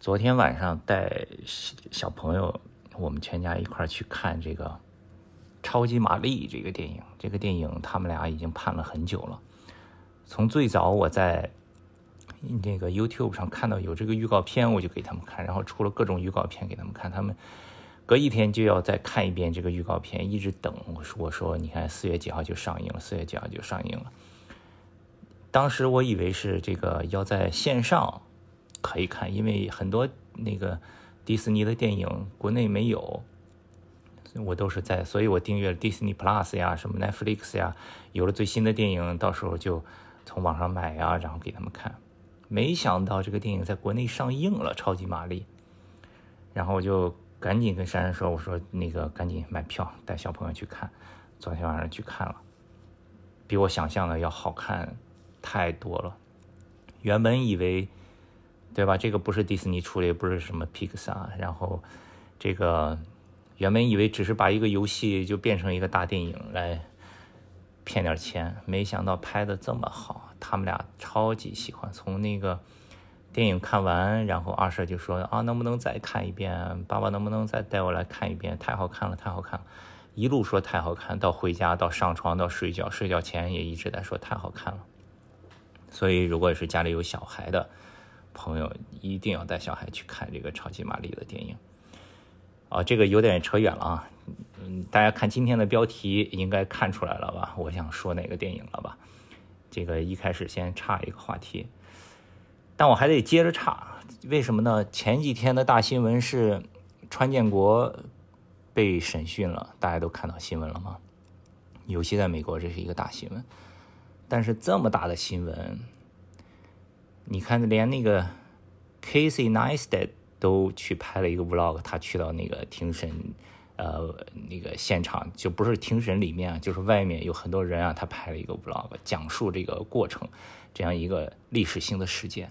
昨天晚上带小小朋友，我们全家一块去看这个《超级玛丽》这个电影。这个电影他们俩已经盼了很久了。从最早我在那个 YouTube 上看到有这个预告片，我就给他们看，然后出了各种预告片给他们看。他们隔一天就要再看一遍这个预告片，一直等。我说：“我说，你看四月几号就上映了，四月几号就上映了。”当时我以为是这个要在线上。可以看，因为很多那个迪士尼的电影国内没有，我都是在，所以我订阅了 Disney Plus 呀，什么 Netflix 呀，有了最新的电影，到时候就从网上买呀，然后给他们看。没想到这个电影在国内上映了，《超级玛丽》，然后我就赶紧跟珊珊说：“我说那个赶紧买票，带小朋友去看。”昨天晚上去看了，比我想象的要好看太多了。原本以为。对吧？这个不是迪士尼出的，也不是什么皮克萨。然后，这个原本以为只是把一个游戏就变成一个大电影来骗点钱，没想到拍的这么好。他们俩超级喜欢。从那个电影看完，然后阿舍就说：“啊，能不能再看一遍？爸爸能不能再带我来看一遍？太好看了，太好看了！”一路说太好看，到回家到上床到睡觉，睡觉前也一直在说太好看了。所以，如果是家里有小孩的，朋友一定要带小孩去看这个超级玛丽的电影，啊，这个有点扯远了啊。嗯，大家看今天的标题应该看出来了吧？我想说哪个电影了吧？这个一开始先插一个话题，但我还得接着插，为什么呢？前几天的大新闻是川建国被审讯了，大家都看到新闻了吗？尤其在美国，这是一个大新闻。但是这么大的新闻。你看，连那个 Casey Neistat 都去拍了一个 vlog，他去到那个庭审，呃，那个现场就不是庭审里面，就是外面有很多人啊，他拍了一个 vlog，讲述这个过程，这样一个历史性的事件。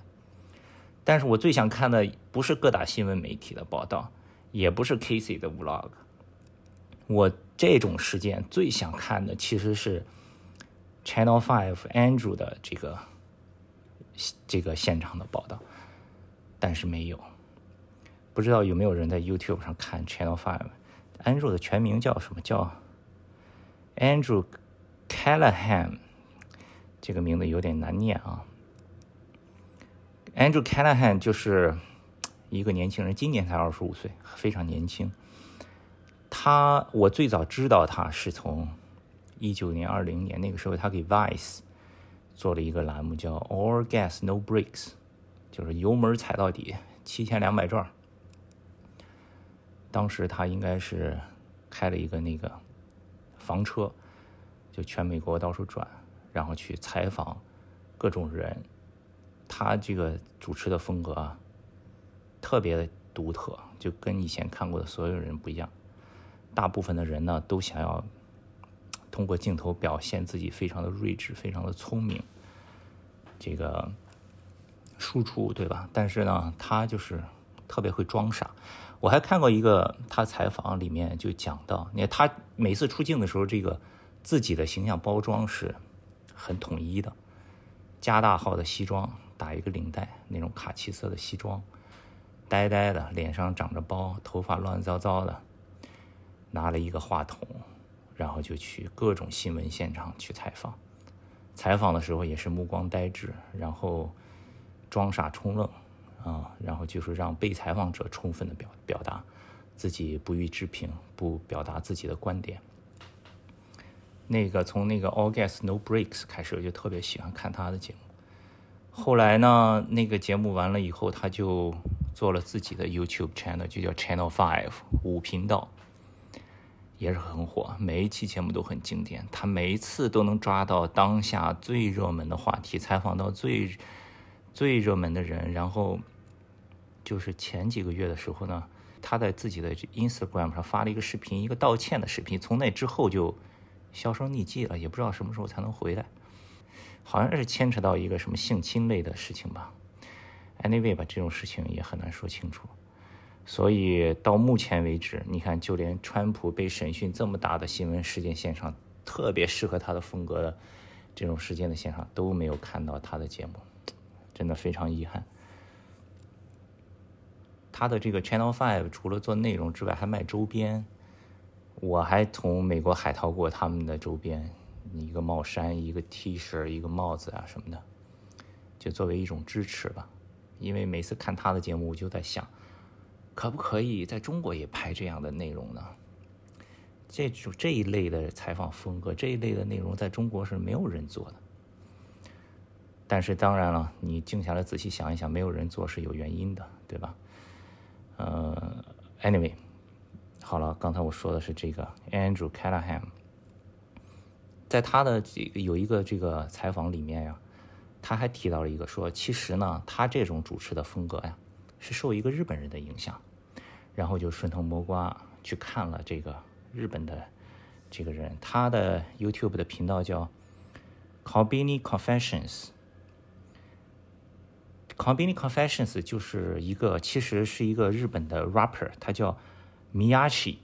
但是我最想看的不是各大新闻媒体的报道，也不是 Casey 的 vlog，我这种事件最想看的其实是 Channel Five Andrew 的这个。这个现场的报道，但是没有，不知道有没有人在 YouTube 上看 Channel Five。Andrew 的全名叫什么？叫 Andrew Callahan，这个名字有点难念啊。Andrew Callahan 就是一个年轻人，今年才二十五岁，非常年轻。他，我最早知道他是从一九年、二零年那个时候，他给 Vice。做了一个栏目叫 All Gas No Brakes，就是油门踩到底，七千两百转。当时他应该是开了一个那个房车，就全美国到处转，然后去采访各种人。他这个主持的风格啊，特别独特，就跟以前看过的所有人不一样。大部分的人呢，都想要。通过镜头表现自己非常的睿智，非常的聪明，这个输出对吧？但是呢，他就是特别会装傻。我还看过一个他采访，里面就讲到，你看他每次出镜的时候，这个自己的形象包装是很统一的，加大号的西装，打一个领带，那种卡其色的西装，呆呆的，脸上长着包，头发乱糟糟的，拿了一个话筒。然后就去各种新闻现场去采访，采访的时候也是目光呆滞，然后装傻充愣啊，然后就是让被采访者充分的表表达自己不予置评，不表达自己的观点。那个从那个 All Gas No Breaks 开始，我就特别喜欢看他的节目。后来呢，那个节目完了以后，他就做了自己的 YouTube channel，就叫 Channel Five 五频道。也是很火，每一期节目都很经典。他每一次都能抓到当下最热门的话题，采访到最最热门的人。然后就是前几个月的时候呢，他在自己的 Instagram 上发了一个视频，一个道歉的视频。从那之后就销声匿迹了，也不知道什么时候才能回来。好像是牵扯到一个什么性侵类的事情吧。Anyway 吧，这种事情也很难说清楚。所以到目前为止，你看，就连川普被审讯这么大的新闻事件现场，特别适合他的风格的这种事件的现场都没有看到他的节目，真的非常遗憾。他的这个 Channel Five 除了做内容之外，还卖周边。我还从美国海淘过他们的周边，一个帽衫、一个 T 恤、一个帽子啊什么的，就作为一种支持吧。因为每次看他的节目，我就在想，可不可以在中国也拍这样的内容呢？这种这一类的采访风格，这一类的内容，在中国是没有人做的。但是当然了，你静下来仔细想一想，没有人做是有原因的，对吧？呃，anyway，好了，刚才我说的是这个 Andrew Callahan，在他的这个有一个这个采访里面呀，他还提到了一个说，其实呢，他这种主持的风格呀，是受一个日本人的影响，然后就顺藤摸瓜去看了这个。日本的这个人，他的 YouTube 的频道叫 Combini Confessions。Combini Confessions 就是一个，其实是一个日本的 rapper，他叫 Miyashi，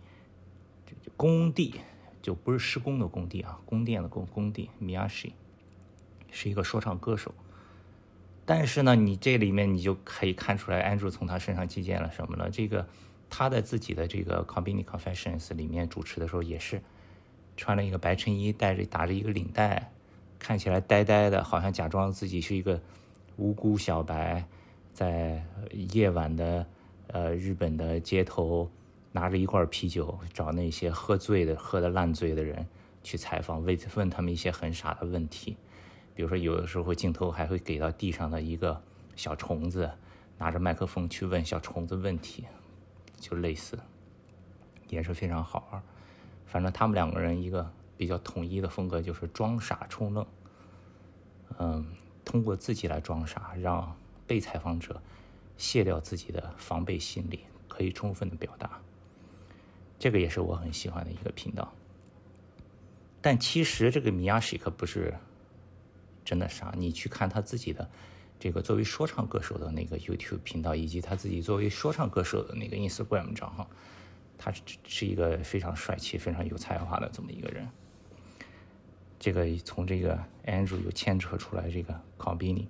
工地就不是施工的工地啊，宫殿的工工地 Miyashi 是一个说唱歌手。但是呢，你这里面你就可以看出来，Andrew 从他身上借鉴了什么呢？这个。他在自己的这个《Combini Confessions》里面主持的时候，也是穿了一个白衬衣，带着打着一个领带，看起来呆呆的，好像假装自己是一个无辜小白，在夜晚的呃日本的街头拿着一罐啤酒，找那些喝醉的、喝的烂醉的人去采访，问问他们一些很傻的问题，比如说有的时候镜头还会给到地上的一个小虫子，拿着麦克风去问小虫子问题。就类似，也是非常好玩。反正他们两个人一个比较统一的风格就是装傻充愣。嗯，通过自己来装傻，让被采访者卸掉自己的防备心理，可以充分的表达。这个也是我很喜欢的一个频道。但其实这个米亚什可不是真的傻，你去看他自己的。这个作为说唱歌手的那个 YouTube 频道，以及他自己作为说唱歌手的那个 Instagram 账号，他是是一个非常帅气、非常有才华的这么一个人。这个从这个 Andrew 又牵扯出来这个 Combini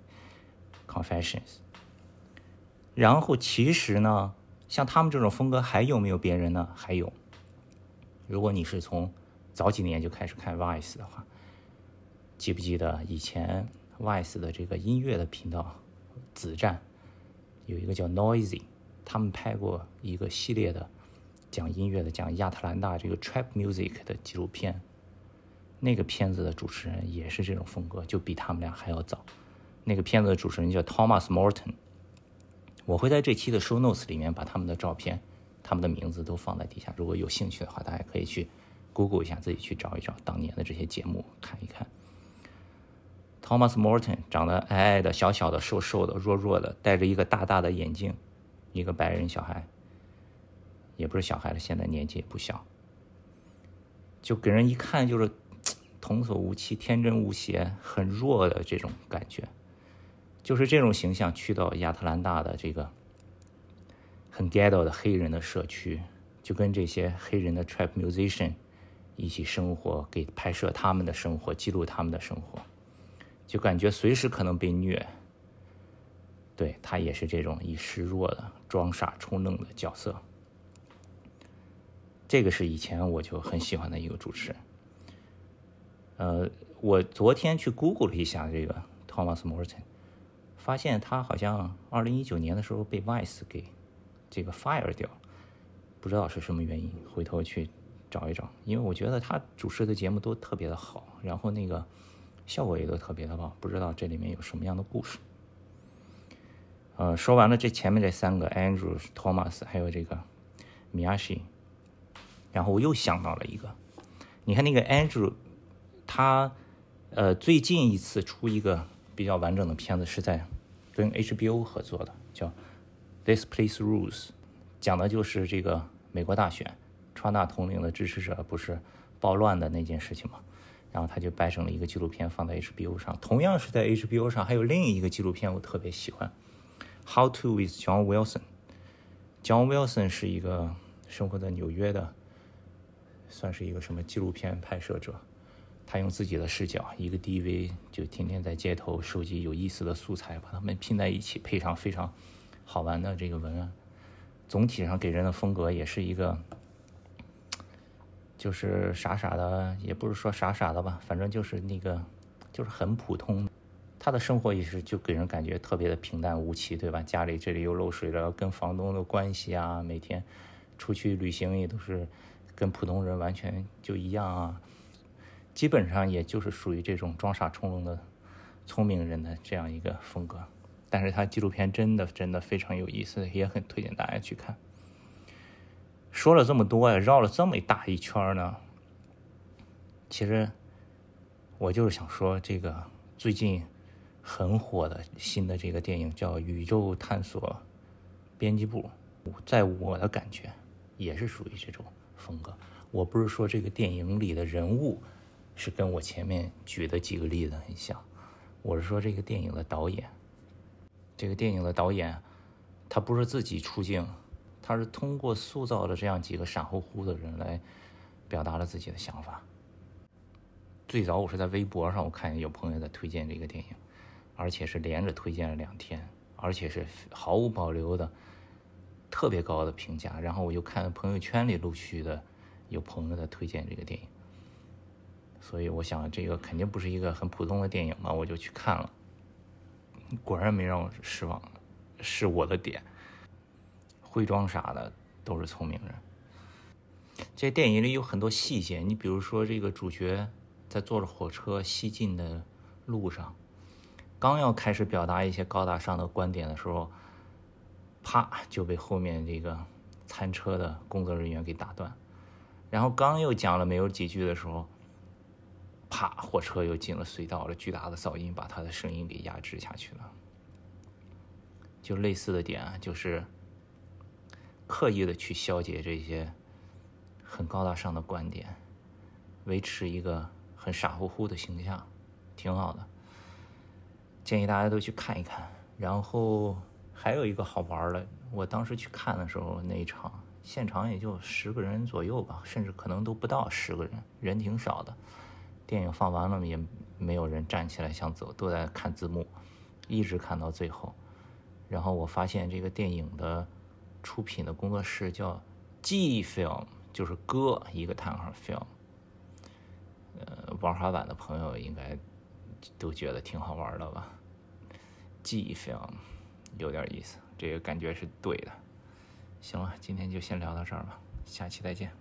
Confessions。然后其实呢，像他们这种风格还有没有别人呢？还有，如果你是从早几年就开始看 Vice 的话，记不记得以前？Vice 的这个音乐的频道，子站有一个叫 Noisy，他们拍过一个系列的讲音乐的，讲亚特兰大这个 Trap Music 的纪录片。那个片子的主持人也是这种风格，就比他们俩还要早。那个片子的主持人叫 Thomas Morton。我会在这期的 Show Notes 里面把他们的照片、他们的名字都放在底下，如果有兴趣的话，大家可以去 Google 一下，自己去找一找当年的这些节目看一看。Thomas Morton 长得矮矮的、小小的、瘦瘦的、弱弱的，戴着一个大大的眼镜，一个白人小孩，也不是小孩了，现在年纪也不小，就给人一看就是童叟无欺、天真无邪、很弱的这种感觉，就是这种形象去到亚特兰大的这个很 ghetto 的黑人的社区，就跟这些黑人的 trap musician 一起生活，给拍摄他们的生活，记录他们的生活。就感觉随时可能被虐，对他也是这种以示弱的装傻充愣的角色。这个是以前我就很喜欢的一个主持人。呃，我昨天去 Google 了一下这个 Thomas Morton，发现他好像二零一九年的时候被 Vice 给这个 fire 掉，不知道是什么原因，回头去找一找。因为我觉得他主持的节目都特别的好，然后那个。效果也都特别的棒，不知道这里面有什么样的故事。呃，说完了这前面这三个 Andrew、Thomas，还有这个 Miyashi，然后我又想到了一个，你看那个 Andrew，他呃最近一次出一个比较完整的片子是在跟 HBO 合作的，叫《This Place Rules》，讲的就是这个美国大选，川大统领的支持者不是暴乱的那件事情吗？然后他就拍成了一个纪录片，放在 HBO 上。同样是在 HBO 上，还有另一个纪录片，我特别喜欢，《How to with John Wilson》。John Wilson 是一个生活在纽约的，算是一个什么纪录片拍摄者。他用自己的视角，一个 DV，就天天在街头收集有意思的素材，把它们拼在一起，配上非常好玩的这个文案，总体上给人的风格也是一个，就是傻傻的，也不是说傻傻的吧，反正就是那个，就是很普通。他的生活也是就给人感觉特别的平淡无奇，对吧？家里这里又漏水了，跟房东的关系啊，每天出去旅行也都是跟普通人完全就一样啊。基本上也就是属于这种装傻充愣的聪明人的这样一个风格。但是他纪录片真的真的非常有意思，也很推荐大家去看。说了这么多呀，绕了这么大一圈呢，其实我就是想说，这个最近很火的新的这个电影叫《宇宙探索编辑部》，在我的感觉也是属于这种风格。我不是说这个电影里的人物是跟我前面举的几个例子很像，我是说这个电影的导演。这个电影的导演，他不是自己出镜，他是通过塑造了这样几个傻乎乎的人来表达了自己的想法。最早我是在微博上，我看见有朋友在推荐这个电影，而且是连着推荐了两天，而且是毫无保留的特别高的评价。然后我又看朋友圈里陆续的有朋友在推荐这个电影，所以我想这个肯定不是一个很普通的电影嘛，我就去看了。果然没让我失望，是我的点。会装啥的都是聪明人。这电影里有很多细节，你比如说这个主角在坐着火车西进的路上，刚要开始表达一些高大上的观点的时候，啪就被后面这个餐车的工作人员给打断。然后刚又讲了没有几句的时候。啪！火车又进了隧道了，巨大的噪音把他的声音给压制下去了。就类似的点啊，就是刻意的去消解这些很高大上的观点，维持一个很傻乎乎的形象，挺好的。建议大家都去看一看。然后还有一个好玩的，我当时去看的时候，那一场现场也就十个人左右吧，甚至可能都不到十个人，人挺少的。电影放完了，也没有人站起来想走，都在看字幕，一直看到最后。然后我发现这个电影的出品的工作室叫 G Film，就是歌一个叹号 Film。呃，玩滑板的朋友应该都觉得挺好玩的吧？G Film 有点意思，这个感觉是对的。行了，今天就先聊到这儿吧，下期再见。